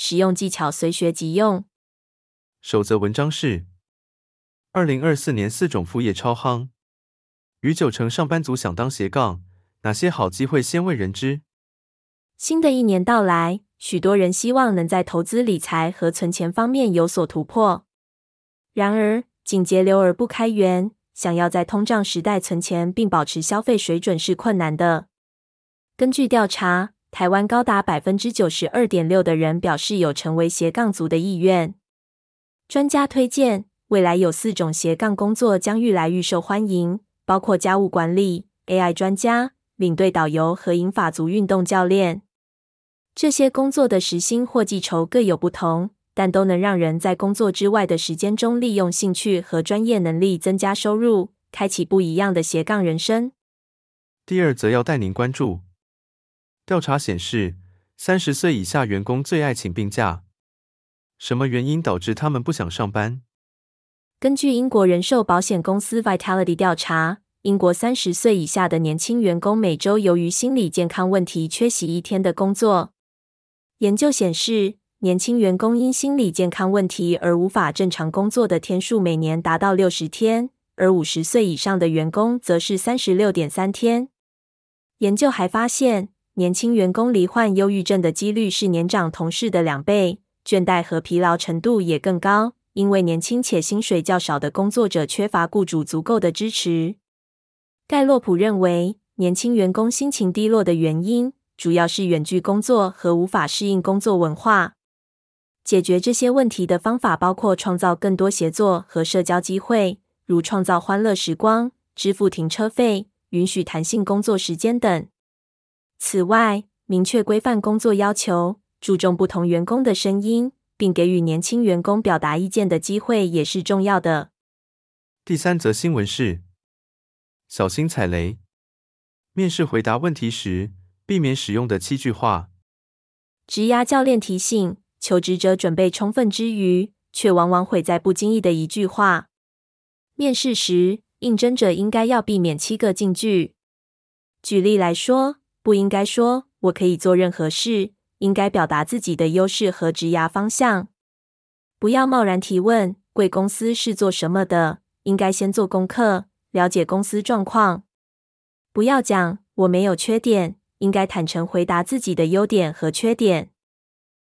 实用技巧随学即用。守则文章是：二零二四年四种副业超夯，逾九成上班族想当斜杠，哪些好机会鲜为人知？新的一年到来，许多人希望能在投资理财和存钱方面有所突破。然而，紧节流而不开源，想要在通胀时代存钱并保持消费水准是困难的。根据调查，台湾高达百分之九十二点六的人表示有成为斜杠族的意愿。专家推荐，未来有四种斜杠工作将愈来愈受欢迎，包括家务管理、AI 专家、领队导游和银发族运动教练。这些工作的时薪或计酬各有不同，但都能让人在工作之外的时间中利用兴趣和专业能力增加收入，开启不一样的斜杠人生。第二则要带您关注。调查显示，三十岁以下员工最爱请病假。什么原因导致他们不想上班？根据英国人寿保险公司 Vitality 调查，英国三十岁以下的年轻员工每周由于心理健康问题缺席一天的工作。研究显示，年轻员工因心理健康问题而无法正常工作的天数每年达到六十天，而五十岁以上的员工则是三十六点三天。研究还发现，年轻员工罹患忧郁症的几率是年长同事的两倍，倦怠和疲劳程度也更高，因为年轻且薪水较少的工作者缺乏雇主足够的支持。盖洛普认为，年轻员工心情低落的原因主要是远距工作和无法适应工作文化。解决这些问题的方法包括创造更多协作和社交机会，如创造欢乐时光、支付停车费、允许弹性工作时间等。此外，明确规范工作要求，注重不同员工的声音，并给予年轻员工表达意见的机会也是重要的。第三则新闻是：小心踩雷。面试回答问题时，避免使用的七句话。职涯教练提醒，求职者准备充分之余，却往往毁在不经意的一句话。面试时，应征者应该要避免七个禁句。举例来说。不应该说“我可以做任何事”，应该表达自己的优势和职涯方向。不要贸然提问“贵公司是做什么的”，应该先做功课，了解公司状况。不要讲“我没有缺点”，应该坦诚回答自己的优点和缺点。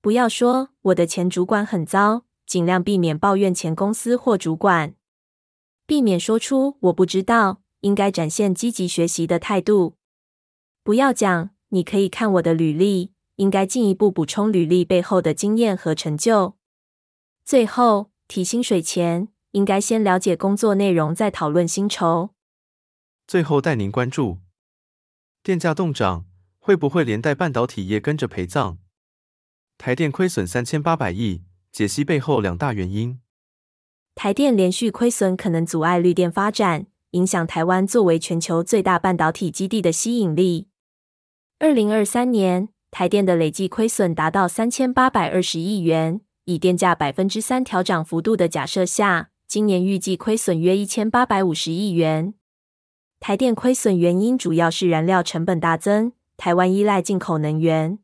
不要说“我的前主管很糟”，尽量避免抱怨前公司或主管。避免说出“我不知道”，应该展现积极学习的态度。不要讲，你可以看我的履历，应该进一步补充履历背后的经验和成就。最后，提薪水前，应该先了解工作内容，再讨论薪酬。最后带您关注，电价动涨，会不会连带半导体业跟着陪葬？台电亏损三千八百亿，解析背后两大原因。台电连续亏损可能阻碍绿电发展，影响台湾作为全球最大半导体基地的吸引力。二零二三年，台电的累计亏损达到三千八百二十亿元。以电价百分之三调涨幅度的假设下，今年预计亏损约一千八百五十亿元。台电亏损原因主要是燃料成本大增，台湾依赖进口能源。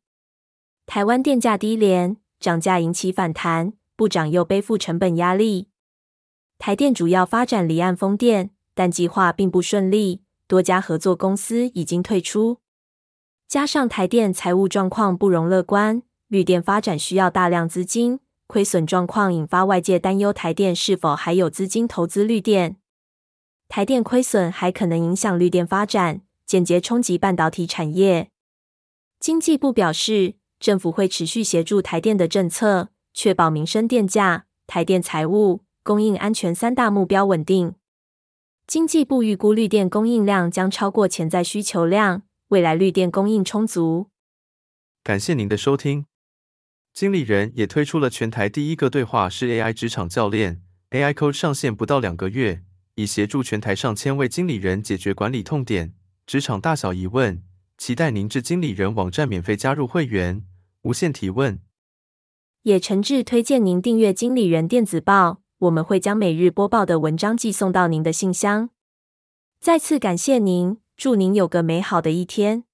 台湾电价低廉，涨价引起反弹，不涨又背负成本压力。台电主要发展离岸风电，但计划并不顺利，多家合作公司已经退出。加上台电财务状况不容乐观，绿电发展需要大量资金，亏损状况引发外界担忧，台电是否还有资金投资绿电？台电亏损还可能影响绿电发展，间接冲击半导体产业。经济部表示，政府会持续协助台电的政策，确保民生电价、台电财务、供应安全三大目标稳定。经济部预估绿电供应量将超过潜在需求量。未来绿电供应充足。感谢您的收听，经理人也推出了全台第一个对话式 AI 职场教练，AI Coach 上线不到两个月，已协助全台上千位经理人解决管理痛点、职场大小疑问。期待您至经理人网站免费加入会员，无限提问。也诚挚推荐您订阅经理人电子报，我们会将每日播报的文章寄送到您的信箱。再次感谢您，祝您有个美好的一天。